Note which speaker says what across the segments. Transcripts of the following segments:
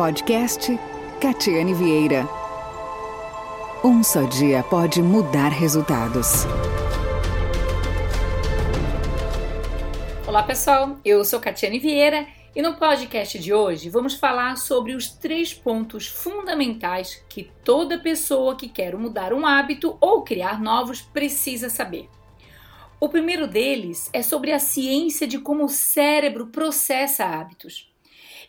Speaker 1: Podcast Catiane Vieira. Um só dia pode mudar resultados.
Speaker 2: Olá pessoal, eu sou Catiane Vieira e no podcast de hoje vamos falar sobre os três pontos fundamentais que toda pessoa que quer mudar um hábito ou criar novos precisa saber. O primeiro deles é sobre a ciência de como o cérebro processa hábitos.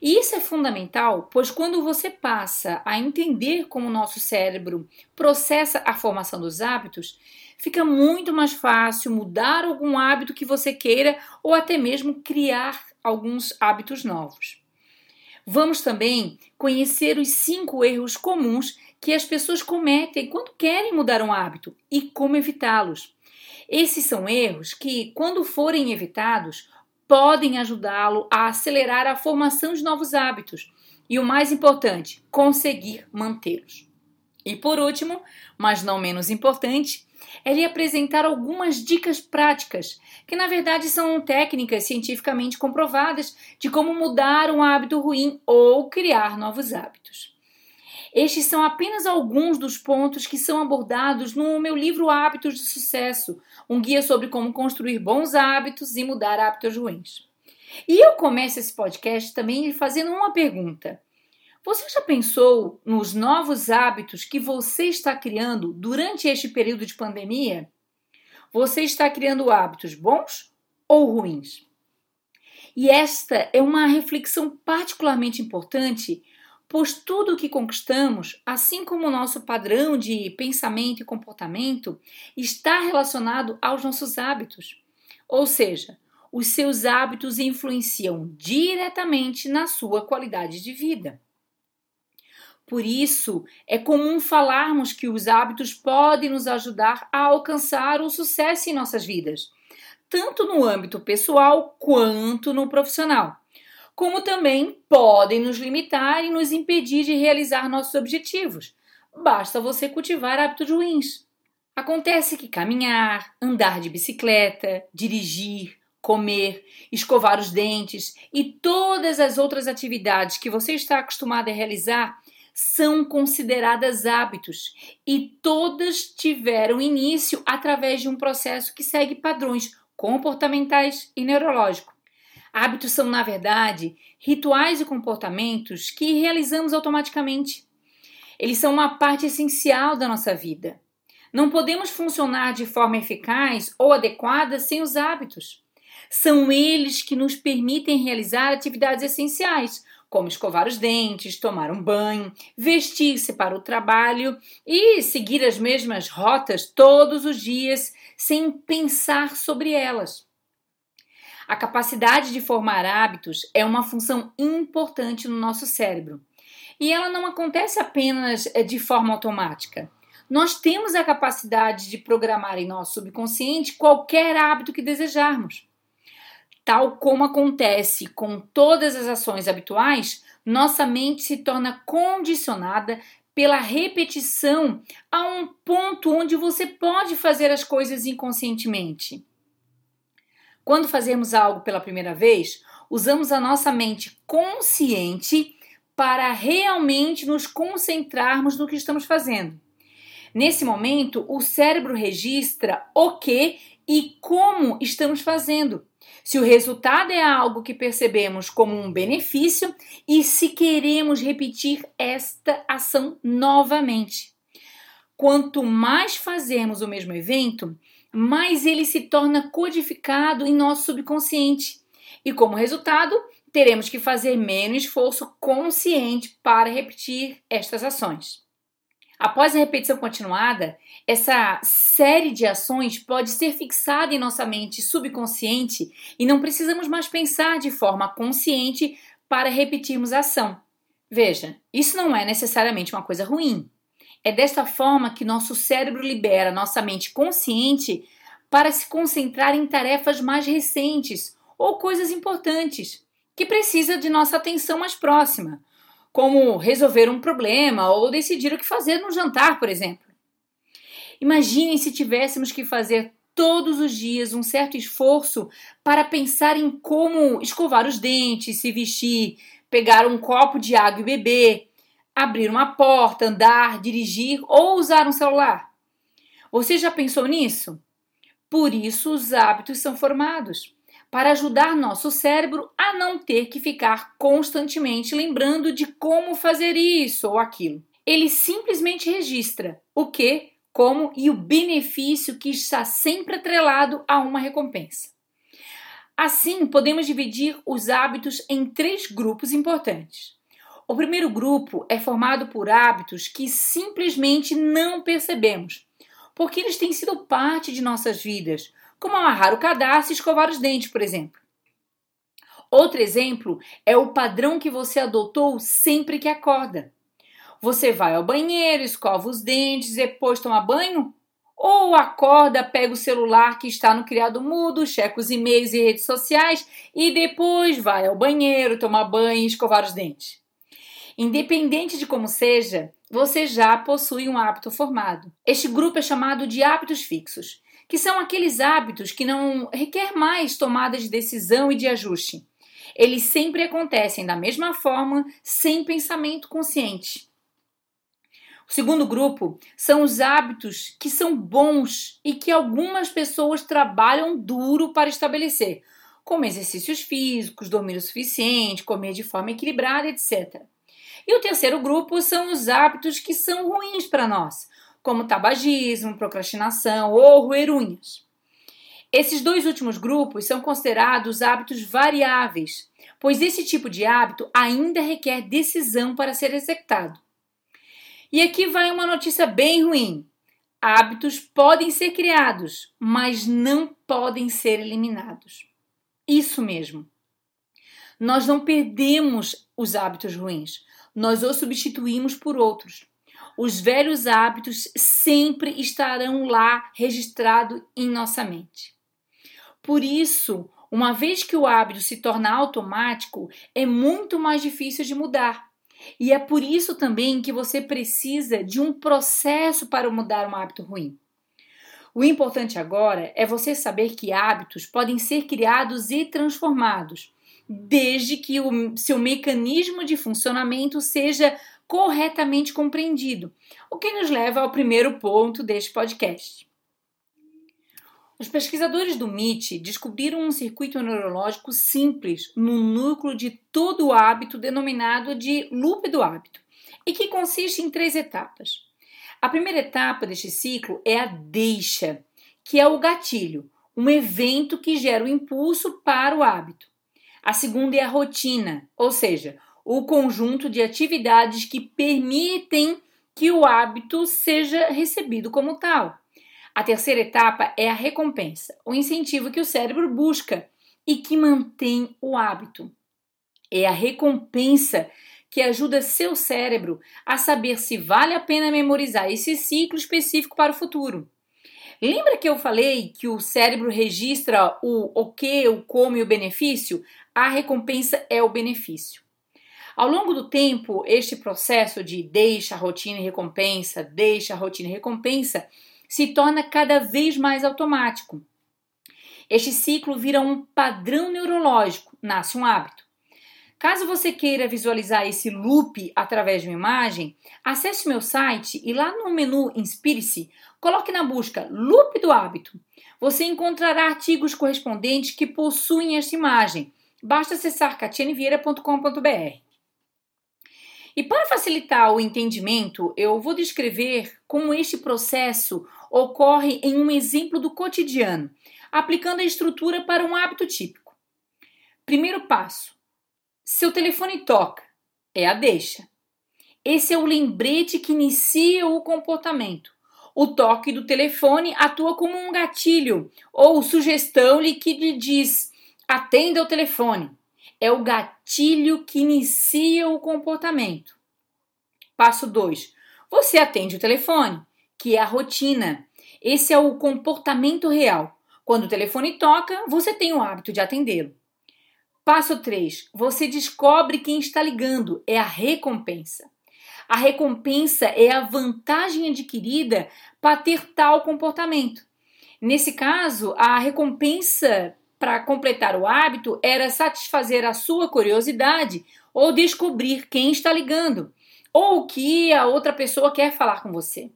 Speaker 2: E isso é fundamental, pois quando você passa a entender como o nosso cérebro processa a formação dos hábitos, fica muito mais fácil mudar algum hábito que você queira ou até mesmo criar alguns hábitos novos. Vamos também conhecer os cinco erros comuns que as pessoas cometem quando querem mudar um hábito e como evitá-los. Esses são erros que, quando forem evitados, podem ajudá-lo a acelerar a formação de novos hábitos e, o mais importante, conseguir mantê-los. E por último, mas não menos importante, é lhe apresentar algumas dicas práticas, que na verdade são técnicas cientificamente comprovadas de como mudar um hábito ruim ou criar novos hábitos. Estes são apenas alguns dos pontos que são abordados no meu livro Hábitos de Sucesso, um guia sobre como construir bons hábitos e mudar hábitos ruins. E eu começo esse podcast também fazendo uma pergunta. Você já pensou nos novos hábitos que você está criando durante este período de pandemia? Você está criando hábitos bons ou ruins? E esta é uma reflexão particularmente importante pois tudo o que conquistamos, assim como o nosso padrão de pensamento e comportamento, está relacionado aos nossos hábitos. Ou seja, os seus hábitos influenciam diretamente na sua qualidade de vida. Por isso, é comum falarmos que os hábitos podem nos ajudar a alcançar o sucesso em nossas vidas, tanto no âmbito pessoal quanto no profissional como também podem nos limitar e nos impedir de realizar nossos objetivos. Basta você cultivar hábitos ruins. Acontece que caminhar, andar de bicicleta, dirigir, comer, escovar os dentes e todas as outras atividades que você está acostumado a realizar são consideradas hábitos e todas tiveram início através de um processo que segue padrões comportamentais e neurológicos. Hábitos são, na verdade, rituais e comportamentos que realizamos automaticamente. Eles são uma parte essencial da nossa vida. Não podemos funcionar de forma eficaz ou adequada sem os hábitos. São eles que nos permitem realizar atividades essenciais, como escovar os dentes, tomar um banho, vestir-se para o trabalho e seguir as mesmas rotas todos os dias sem pensar sobre elas. A capacidade de formar hábitos é uma função importante no nosso cérebro. E ela não acontece apenas eh, de forma automática. Nós temos a capacidade de programar em nosso subconsciente qualquer hábito que desejarmos. Tal como acontece com todas as ações habituais, nossa mente se torna condicionada pela repetição a um ponto onde você pode fazer as coisas inconscientemente. Quando fazemos algo pela primeira vez, usamos a nossa mente consciente para realmente nos concentrarmos no que estamos fazendo. Nesse momento, o cérebro registra o que e como estamos fazendo. Se o resultado é algo que percebemos como um benefício e se queremos repetir esta ação novamente. Quanto mais fazemos o mesmo evento, mais ele se torna codificado em nosso subconsciente. E como resultado, teremos que fazer menos esforço consciente para repetir estas ações. Após a repetição continuada, essa série de ações pode ser fixada em nossa mente subconsciente e não precisamos mais pensar de forma consciente para repetirmos a ação. Veja, isso não é necessariamente uma coisa ruim. É desta forma que nosso cérebro libera nossa mente consciente para se concentrar em tarefas mais recentes ou coisas importantes que precisa de nossa atenção mais próxima, como resolver um problema ou decidir o que fazer no jantar, por exemplo. Imaginem se tivéssemos que fazer todos os dias um certo esforço para pensar em como escovar os dentes, se vestir, pegar um copo de água e beber, abrir uma porta, andar, dirigir ou usar um celular. Você já pensou nisso? Por isso os hábitos são formados para ajudar nosso cérebro a não ter que ficar constantemente lembrando de como fazer isso ou aquilo. Ele simplesmente registra o que, como e o benefício que está sempre atrelado a uma recompensa. Assim, podemos dividir os hábitos em três grupos importantes. O primeiro grupo é formado por hábitos que simplesmente não percebemos, porque eles têm sido parte de nossas vidas, como amarrar o cadastro e escovar os dentes, por exemplo. Outro exemplo é o padrão que você adotou sempre que acorda. Você vai ao banheiro, escova os dentes, depois toma banho ou acorda, pega o celular que está no criado mudo, checa os e-mails e redes sociais e depois vai ao banheiro, tomar banho e escovar os dentes. Independente de como seja, você já possui um hábito formado. Este grupo é chamado de hábitos fixos, que são aqueles hábitos que não requer mais tomada de decisão e de ajuste. Eles sempre acontecem da mesma forma, sem pensamento consciente. O segundo grupo são os hábitos que são bons e que algumas pessoas trabalham duro para estabelecer, como exercícios físicos, dormir o suficiente, comer de forma equilibrada, etc. E o terceiro grupo são os hábitos que são ruins para nós, como tabagismo, procrastinação ou roer unhas. Esses dois últimos grupos são considerados hábitos variáveis, pois esse tipo de hábito ainda requer decisão para ser executado. E aqui vai uma notícia bem ruim. Hábitos podem ser criados, mas não podem ser eliminados. Isso mesmo. Nós não perdemos os hábitos ruins, nós os substituímos por outros. Os velhos hábitos sempre estarão lá registrados em nossa mente. Por isso, uma vez que o hábito se torna automático, é muito mais difícil de mudar. E é por isso também que você precisa de um processo para mudar um hábito ruim. O importante agora é você saber que hábitos podem ser criados e transformados, desde que o seu mecanismo de funcionamento seja corretamente compreendido, o que nos leva ao primeiro ponto deste podcast. Os pesquisadores do MIT descobriram um circuito neurológico simples no núcleo de todo o hábito denominado de loop do hábito e que consiste em três etapas. A primeira etapa deste ciclo é a deixa, que é o gatilho, um evento que gera o impulso para o hábito. A segunda é a rotina, ou seja, o conjunto de atividades que permitem que o hábito seja recebido como tal. A terceira etapa é a recompensa, o incentivo que o cérebro busca e que mantém o hábito. É a recompensa que ajuda seu cérebro a saber se vale a pena memorizar esse ciclo específico para o futuro. Lembra que eu falei que o cérebro registra o o que, o como e o benefício? A recompensa é o benefício. Ao longo do tempo, este processo de deixa, rotina e recompensa, deixa, rotina e recompensa se torna cada vez mais automático. Este ciclo vira um padrão neurológico, nasce um hábito. Caso você queira visualizar esse loop através de uma imagem, acesse meu site e lá no menu Inspire-se, coloque na busca Loop do Hábito. Você encontrará artigos correspondentes que possuem esta imagem. Basta acessar catianevieira.com.br. E para facilitar o entendimento, eu vou descrever como este processo ocorre em um exemplo do cotidiano, aplicando a estrutura para um hábito típico. Primeiro passo: seu telefone toca, é a deixa. Esse é o lembrete que inicia o comportamento. O toque do telefone atua como um gatilho ou sugestão-lhe que lhe diz: atenda o telefone é o gatilho que inicia o comportamento. Passo 2. Você atende o telefone, que é a rotina. Esse é o comportamento real. Quando o telefone toca, você tem o hábito de atendê-lo. Passo 3. Você descobre quem está ligando, é a recompensa. A recompensa é a vantagem adquirida para ter tal comportamento. Nesse caso, a recompensa para completar o hábito era satisfazer a sua curiosidade ou descobrir quem está ligando, ou o que a outra pessoa quer falar com você.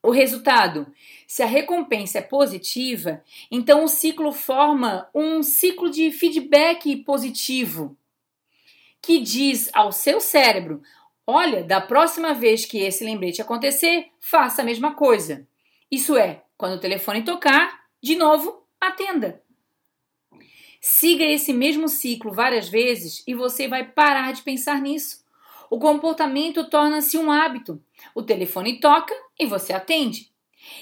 Speaker 2: O resultado: se a recompensa é positiva, então o ciclo forma um ciclo de feedback positivo, que diz ao seu cérebro: olha, da próxima vez que esse lembrete acontecer, faça a mesma coisa. Isso é, quando o telefone tocar, de novo, atenda. Siga esse mesmo ciclo várias vezes e você vai parar de pensar nisso. O comportamento torna-se um hábito. O telefone toca e você atende.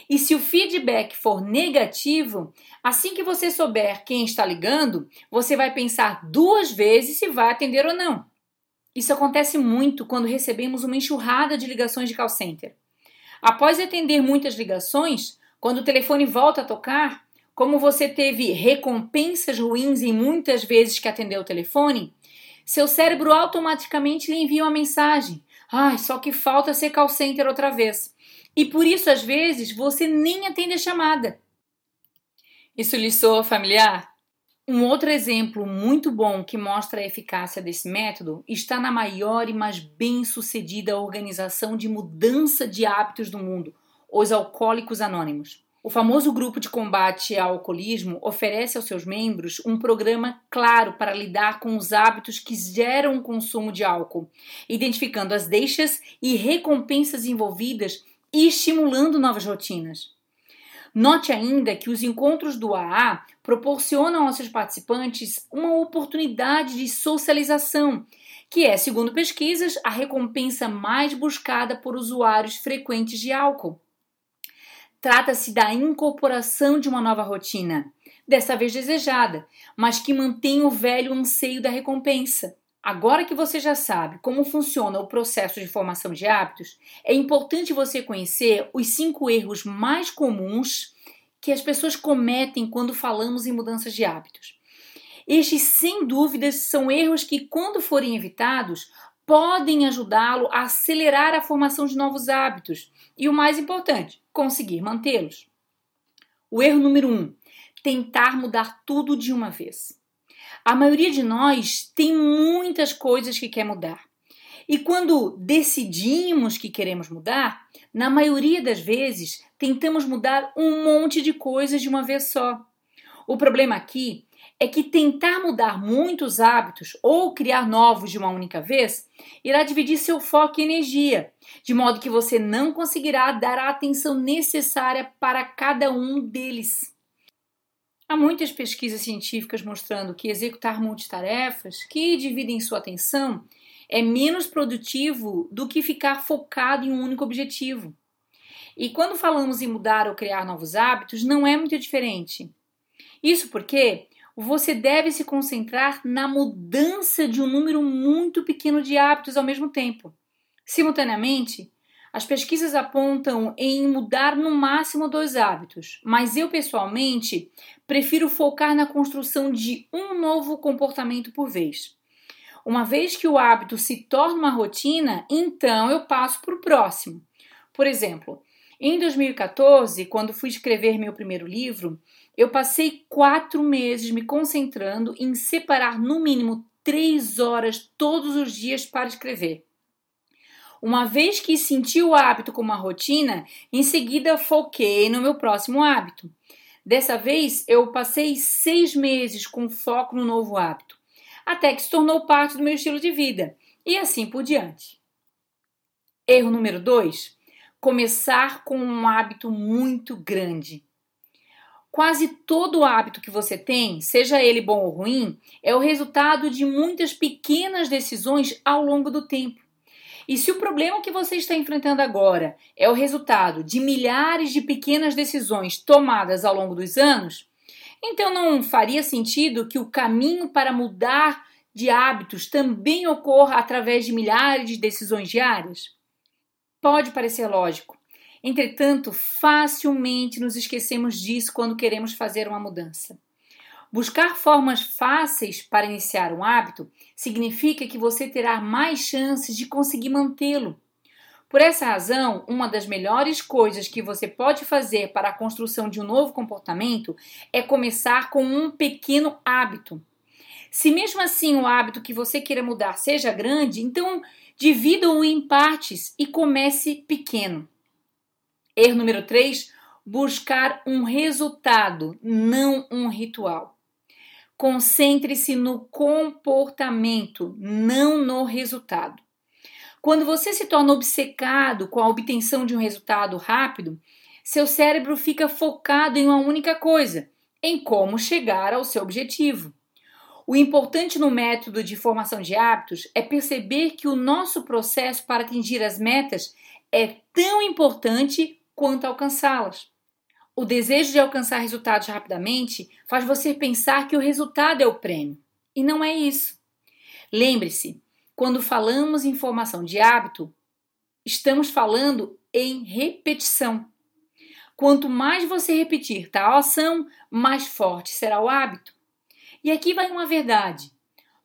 Speaker 2: E se o feedback for negativo, assim que você souber quem está ligando, você vai pensar duas vezes se vai atender ou não. Isso acontece muito quando recebemos uma enxurrada de ligações de call center. Após atender muitas ligações, quando o telefone volta a tocar, como você teve recompensas ruins em muitas vezes que atendeu o telefone, seu cérebro automaticamente lhe envia uma mensagem. Ai, só que falta ser call center outra vez. E por isso, às vezes, você nem atende a chamada. Isso lhe soa familiar? Um outro exemplo muito bom que mostra a eficácia desse método está na maior e mais bem-sucedida organização de mudança de hábitos do mundo, os Alcoólicos Anônimos. O famoso grupo de combate ao alcoolismo oferece aos seus membros um programa claro para lidar com os hábitos que geram o consumo de álcool, identificando as deixas e recompensas envolvidas e estimulando novas rotinas. Note ainda que os encontros do AA proporcionam aos seus participantes uma oportunidade de socialização, que é, segundo pesquisas, a recompensa mais buscada por usuários frequentes de álcool. Trata-se da incorporação de uma nova rotina, dessa vez desejada, mas que mantém o velho anseio da recompensa. Agora que você já sabe como funciona o processo de formação de hábitos, é importante você conhecer os cinco erros mais comuns que as pessoas cometem quando falamos em mudanças de hábitos. Estes, sem dúvidas, são erros que, quando forem evitados, podem ajudá-lo a acelerar a formação de novos hábitos e, o mais importante, conseguir mantê-los. O erro número um: tentar mudar tudo de uma vez. A maioria de nós tem muitas coisas que quer mudar. E quando decidimos que queremos mudar, na maioria das vezes tentamos mudar um monte de coisas de uma vez só. O problema aqui é que tentar mudar muitos hábitos ou criar novos de uma única vez irá dividir seu foco e energia, de modo que você não conseguirá dar a atenção necessária para cada um deles. Há muitas pesquisas científicas mostrando que executar multitarefas que dividem sua atenção é menos produtivo do que ficar focado em um único objetivo. E quando falamos em mudar ou criar novos hábitos, não é muito diferente. Isso porque você deve se concentrar na mudança de um número muito pequeno de hábitos ao mesmo tempo. Simultaneamente, as pesquisas apontam em mudar no máximo dois hábitos, mas eu pessoalmente prefiro focar na construção de um novo comportamento por vez. Uma vez que o hábito se torna uma rotina, então eu passo para o próximo. Por exemplo, em 2014, quando fui escrever meu primeiro livro, eu passei quatro meses me concentrando em separar no mínimo três horas todos os dias para escrever. Uma vez que senti o hábito como uma rotina, em seguida foquei no meu próximo hábito. Dessa vez, eu passei seis meses com foco no novo hábito, até que se tornou parte do meu estilo de vida, e assim por diante. Erro número dois: começar com um hábito muito grande. Quase todo hábito que você tem, seja ele bom ou ruim, é o resultado de muitas pequenas decisões ao longo do tempo. E se o problema que você está enfrentando agora é o resultado de milhares de pequenas decisões tomadas ao longo dos anos, então não faria sentido que o caminho para mudar de hábitos também ocorra através de milhares de decisões diárias? Pode parecer lógico, Entretanto, facilmente nos esquecemos disso quando queremos fazer uma mudança. Buscar formas fáceis para iniciar um hábito significa que você terá mais chances de conseguir mantê-lo. Por essa razão, uma das melhores coisas que você pode fazer para a construção de um novo comportamento é começar com um pequeno hábito. Se mesmo assim o hábito que você queira mudar seja grande, então divida-o em partes e comece pequeno. Erro número 3: buscar um resultado, não um ritual. Concentre-se no comportamento, não no resultado. Quando você se torna obcecado com a obtenção de um resultado rápido, seu cérebro fica focado em uma única coisa, em como chegar ao seu objetivo. O importante no método de formação de hábitos é perceber que o nosso processo para atingir as metas é tão importante quanto alcançá-las. O desejo de alcançar resultados rapidamente faz você pensar que o resultado é o prêmio. E não é isso. Lembre-se, quando falamos em formação de hábito, estamos falando em repetição. Quanto mais você repetir tal ação, mais forte será o hábito. E aqui vai uma verdade.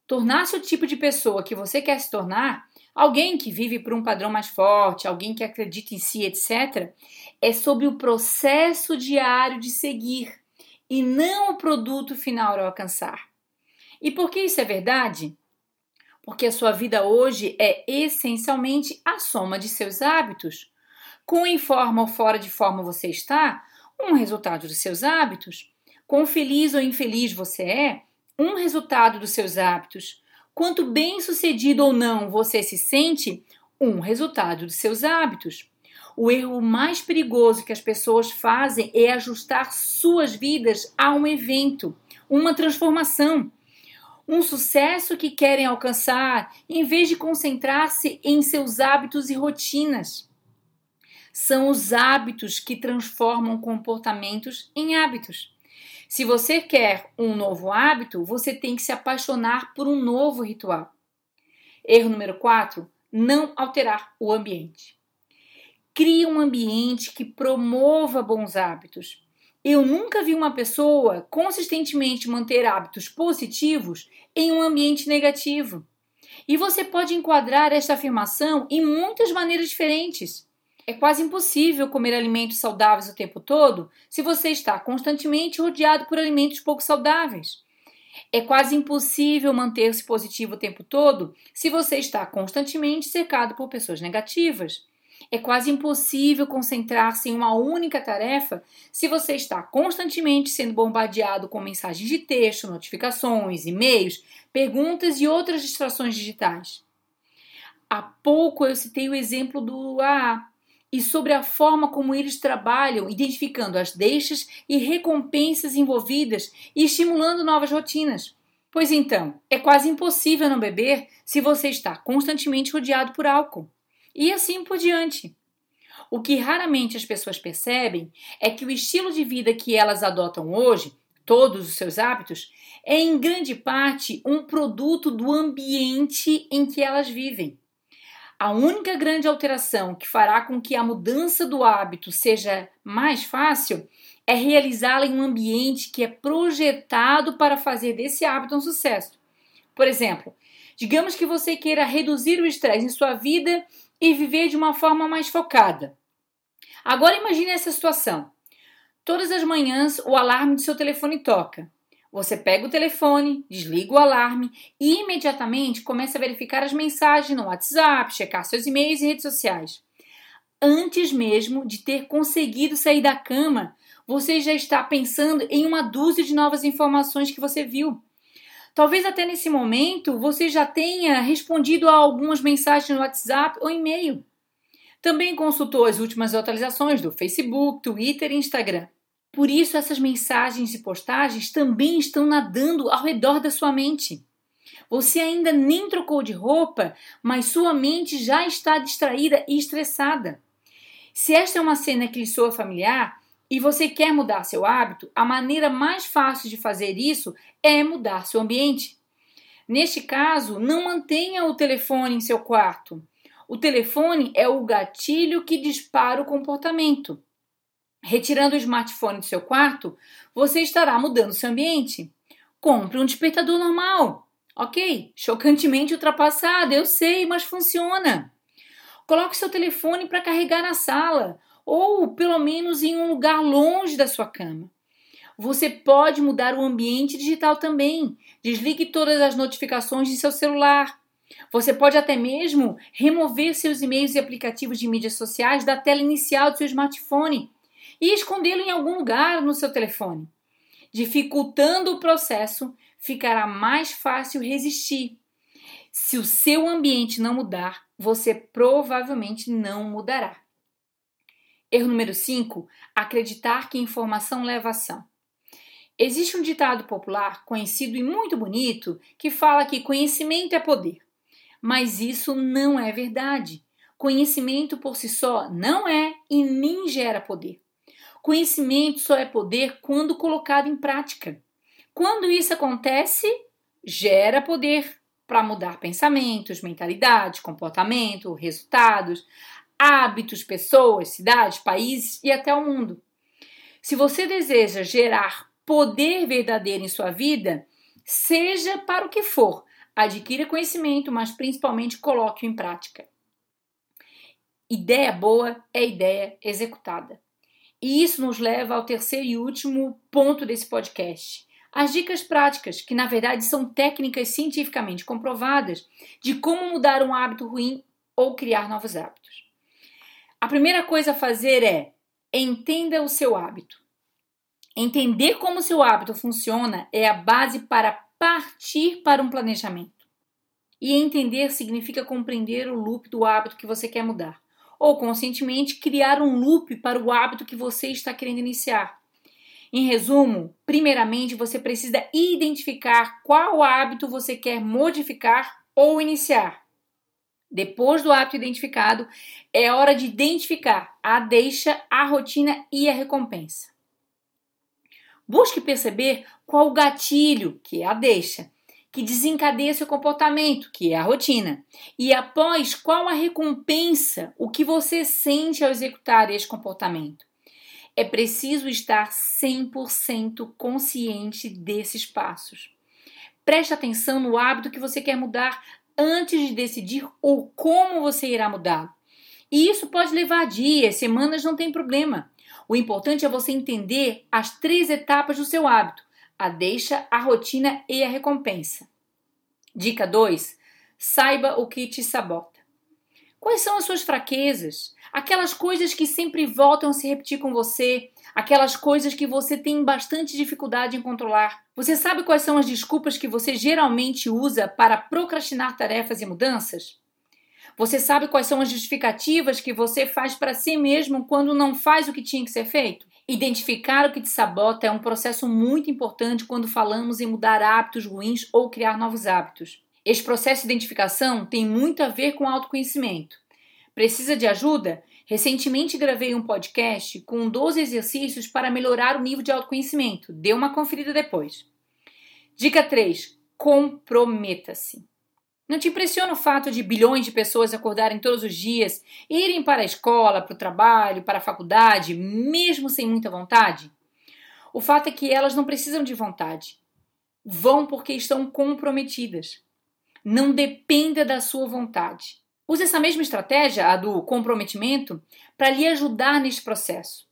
Speaker 2: Tornar-se o tipo de pessoa que você quer se tornar, alguém que vive por um padrão mais forte, alguém que acredita em si, etc., é sobre o processo diário de seguir e não o produto final ao alcançar. E por que isso é verdade? Porque a sua vida hoje é essencialmente a soma de seus hábitos com em forma ou fora de forma você está, um resultado dos seus hábitos. Quão feliz ou infeliz você é, um resultado dos seus hábitos. Quanto bem sucedido ou não você se sente, um resultado dos seus hábitos. O erro mais perigoso que as pessoas fazem é ajustar suas vidas a um evento, uma transformação, um sucesso que querem alcançar, em vez de concentrar-se em seus hábitos e rotinas são os hábitos que transformam comportamentos em hábitos. Se você quer um novo hábito, você tem que se apaixonar por um novo ritual. Erro número 4: não alterar o ambiente. Crie um ambiente que promova bons hábitos. Eu nunca vi uma pessoa consistentemente manter hábitos positivos em um ambiente negativo. E você pode enquadrar esta afirmação em muitas maneiras diferentes. É quase impossível comer alimentos saudáveis o tempo todo se você está constantemente rodeado por alimentos pouco saudáveis. É quase impossível manter-se positivo o tempo todo se você está constantemente cercado por pessoas negativas. É quase impossível concentrar-se em uma única tarefa se você está constantemente sendo bombardeado com mensagens de texto, notificações, e-mails, perguntas e outras distrações digitais. Há pouco eu citei o exemplo do AA, e sobre a forma como eles trabalham, identificando as deixas e recompensas envolvidas e estimulando novas rotinas. Pois então, é quase impossível não beber se você está constantemente rodeado por álcool. E assim por diante. O que raramente as pessoas percebem é que o estilo de vida que elas adotam hoje, todos os seus hábitos, é em grande parte um produto do ambiente em que elas vivem. A única grande alteração que fará com que a mudança do hábito seja mais fácil é realizá-la em um ambiente que é projetado para fazer desse hábito um sucesso. Por exemplo, digamos que você queira reduzir o estresse em sua vida e viver de uma forma mais focada. Agora imagine essa situação. Todas as manhãs o alarme do seu telefone toca. Você pega o telefone, desliga o alarme e imediatamente começa a verificar as mensagens no WhatsApp, checar seus e-mails e redes sociais. Antes mesmo de ter conseguido sair da cama, você já está pensando em uma dúzia de novas informações que você viu. Talvez até nesse momento você já tenha respondido a algumas mensagens no WhatsApp ou e-mail. Também consultou as últimas atualizações do Facebook, Twitter e Instagram. Por isso, essas mensagens e postagens também estão nadando ao redor da sua mente. Você ainda nem trocou de roupa, mas sua mente já está distraída e estressada. Se esta é uma cena que lhe soa familiar e você quer mudar seu hábito, a maneira mais fácil de fazer isso é mudar seu ambiente. Neste caso, não mantenha o telefone em seu quarto. O telefone é o gatilho que dispara o comportamento. Retirando o smartphone do seu quarto, você estará mudando seu ambiente. Compre um despertador normal. Ok, chocantemente ultrapassado, eu sei, mas funciona. Coloque seu telefone para carregar na sala ou pelo menos em um lugar longe da sua cama. Você pode mudar o ambiente digital também. Desligue todas as notificações de seu celular. Você pode até mesmo remover seus e-mails e aplicativos de mídias sociais da tela inicial do seu smartphone e escondê-lo em algum lugar no seu telefone. Dificultando o processo, ficará mais fácil resistir. Se o seu ambiente não mudar, você provavelmente não mudará. Erro número 5: acreditar que informação leva ação. Existe um ditado popular conhecido e muito bonito que fala que conhecimento é poder. Mas isso não é verdade. Conhecimento por si só não é e nem gera poder. Conhecimento só é poder quando colocado em prática. Quando isso acontece, gera poder para mudar pensamentos, mentalidade, comportamento, resultados, hábitos, pessoas, cidades, países e até o mundo. Se você deseja gerar poder verdadeiro em sua vida, seja para o que for, adquira conhecimento, mas principalmente coloque-o em prática. Ideia boa é ideia executada. E isso nos leva ao terceiro e último ponto desse podcast. As dicas práticas, que na verdade são técnicas cientificamente comprovadas de como mudar um hábito ruim ou criar novos hábitos. A primeira coisa a fazer é entenda o seu hábito. Entender como o seu hábito funciona é a base para partir para um planejamento. E entender significa compreender o loop do hábito que você quer mudar, ou conscientemente criar um loop para o hábito que você está querendo iniciar. Em resumo, primeiramente você precisa identificar qual hábito você quer modificar ou iniciar. Depois do hábito identificado, é hora de identificar a deixa, a rotina e a recompensa. Busque perceber qual o gatilho, que é a deixa, que desencadeia seu comportamento, que é a rotina, e após qual a recompensa, o que você sente ao executar este comportamento. É preciso estar 100% consciente desses passos. Preste atenção no hábito que você quer mudar antes de decidir o como você irá mudá-lo. E isso pode levar dias, semanas, não tem problema. O importante é você entender as três etapas do seu hábito: a deixa, a rotina e a recompensa. Dica 2: saiba o que te sabota. Quais são as suas fraquezas? Aquelas coisas que sempre voltam a se repetir com você, aquelas coisas que você tem bastante dificuldade em controlar. Você sabe quais são as desculpas que você geralmente usa para procrastinar tarefas e mudanças? Você sabe quais são as justificativas que você faz para si mesmo quando não faz o que tinha que ser feito? Identificar o que te sabota é um processo muito importante quando falamos em mudar hábitos ruins ou criar novos hábitos. Este processo de identificação tem muito a ver com autoconhecimento. Precisa de ajuda? Recentemente gravei um podcast com 12 exercícios para melhorar o nível de autoconhecimento. Dê uma conferida depois. Dica 3: comprometa-se. Não te impressiona o fato de bilhões de pessoas acordarem todos os dias, irem para a escola, para o trabalho, para a faculdade, mesmo sem muita vontade? O fato é que elas não precisam de vontade. Vão porque estão comprometidas. Não dependa da sua vontade. Use essa mesma estratégia, a do comprometimento, para lhe ajudar neste processo.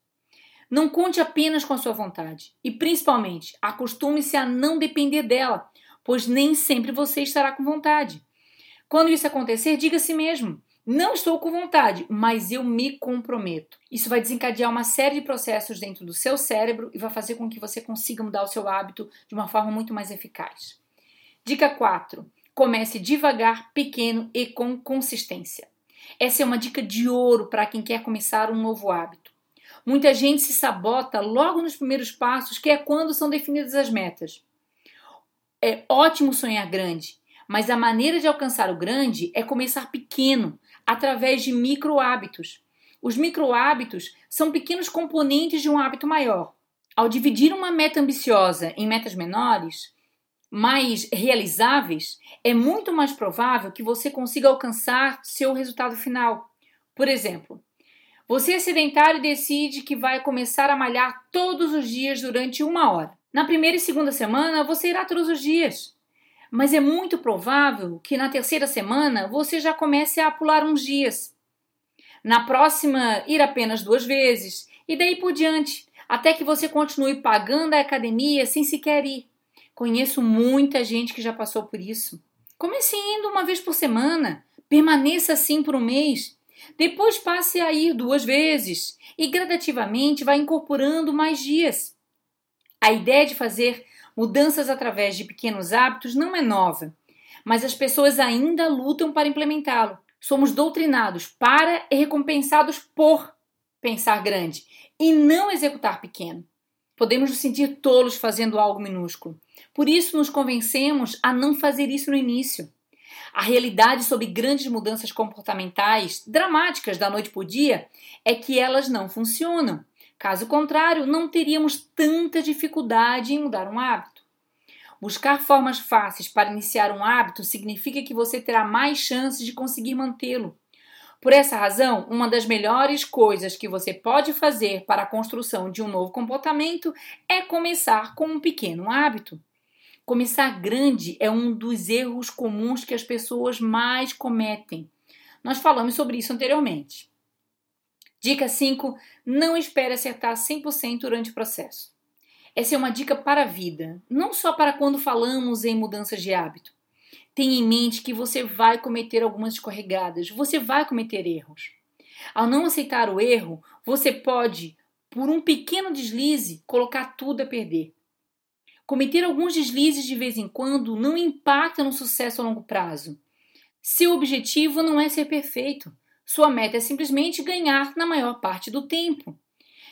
Speaker 2: Não conte apenas com a sua vontade e, principalmente, acostume-se a não depender dela, pois nem sempre você estará com vontade. Quando isso acontecer, diga a si mesmo: não estou com vontade, mas eu me comprometo. Isso vai desencadear uma série de processos dentro do seu cérebro e vai fazer com que você consiga mudar o seu hábito de uma forma muito mais eficaz. Dica 4: comece devagar, pequeno e com consistência. Essa é uma dica de ouro para quem quer começar um novo hábito. Muita gente se sabota logo nos primeiros passos, que é quando são definidas as metas. É ótimo sonhar grande, mas a maneira de alcançar o grande é começar pequeno, através de micro hábitos. Os micro hábitos são pequenos componentes de um hábito maior. Ao dividir uma meta ambiciosa em metas menores, mais realizáveis, é muito mais provável que você consiga alcançar seu resultado final. Por exemplo, você é sedentário e decide que vai começar a malhar todos os dias durante uma hora. Na primeira e segunda semana, você irá todos os dias mas é muito provável que na terceira semana você já comece a pular uns dias. Na próxima, ir apenas duas vezes, e daí por diante, até que você continue pagando a academia sem sequer ir. Conheço muita gente que já passou por isso. Comece indo uma vez por semana, permaneça assim por um mês. Depois passe a ir duas vezes e gradativamente vá incorporando mais dias. A ideia de fazer mudanças através de pequenos hábitos não é nova, mas as pessoas ainda lutam para implementá-lo. Somos doutrinados para e recompensados por pensar grande e não executar pequeno. Podemos nos sentir tolos fazendo algo minúsculo. Por isso, nos convencemos a não fazer isso no início. A realidade sobre grandes mudanças comportamentais, dramáticas da noite para o dia, é que elas não funcionam. Caso contrário, não teríamos tanta dificuldade em mudar um hábito. Buscar formas fáceis para iniciar um hábito significa que você terá mais chances de conseguir mantê-lo. Por essa razão, uma das melhores coisas que você pode fazer para a construção de um novo comportamento é começar com um pequeno hábito. Começar grande é um dos erros comuns que as pessoas mais cometem. Nós falamos sobre isso anteriormente. Dica 5: não espere acertar 100% durante o processo. Essa é uma dica para a vida, não só para quando falamos em mudanças de hábito. Tenha em mente que você vai cometer algumas escorregadas, você vai cometer erros. Ao não aceitar o erro, você pode, por um pequeno deslize, colocar tudo a perder. Cometer alguns deslizes de vez em quando não impacta no sucesso a longo prazo. Seu objetivo não é ser perfeito. Sua meta é simplesmente ganhar na maior parte do tempo.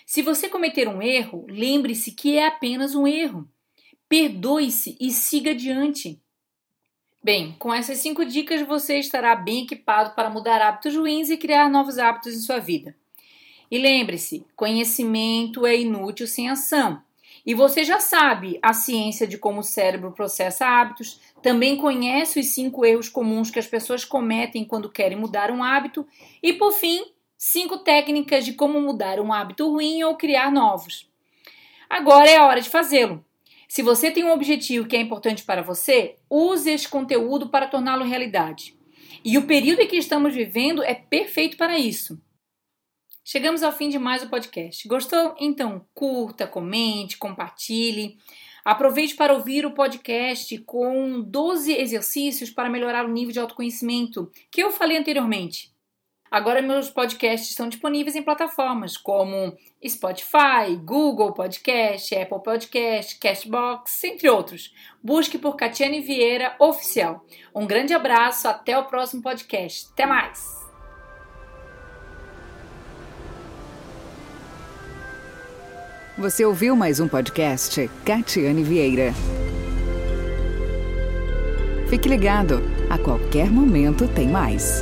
Speaker 2: Se você cometer um erro, lembre-se que é apenas um erro. Perdoe-se e siga adiante. Bem, com essas cinco dicas você estará bem equipado para mudar hábitos ruins e criar novos hábitos em sua vida. E lembre-se: conhecimento é inútil sem ação. E você já sabe a ciência de como o cérebro processa hábitos, também conhece os cinco erros comuns que as pessoas cometem quando querem mudar um hábito, e por fim, cinco técnicas de como mudar um hábito ruim ou criar novos. Agora é a hora de fazê-lo. Se você tem um objetivo que é importante para você, use este conteúdo para torná-lo realidade. E o período em que estamos vivendo é perfeito para isso. Chegamos ao fim de mais um podcast. Gostou? Então curta, comente, compartilhe. Aproveite para ouvir o podcast com 12 exercícios para melhorar o nível de autoconhecimento que eu falei anteriormente. Agora meus podcasts estão disponíveis em plataformas como Spotify, Google Podcast, Apple Podcast, Castbox, entre outros. Busque por Catiane Vieira Oficial. Um grande abraço, até o próximo podcast. Até mais!
Speaker 1: Você ouviu mais um podcast Catiane Vieira. Fique ligado, a qualquer momento tem mais.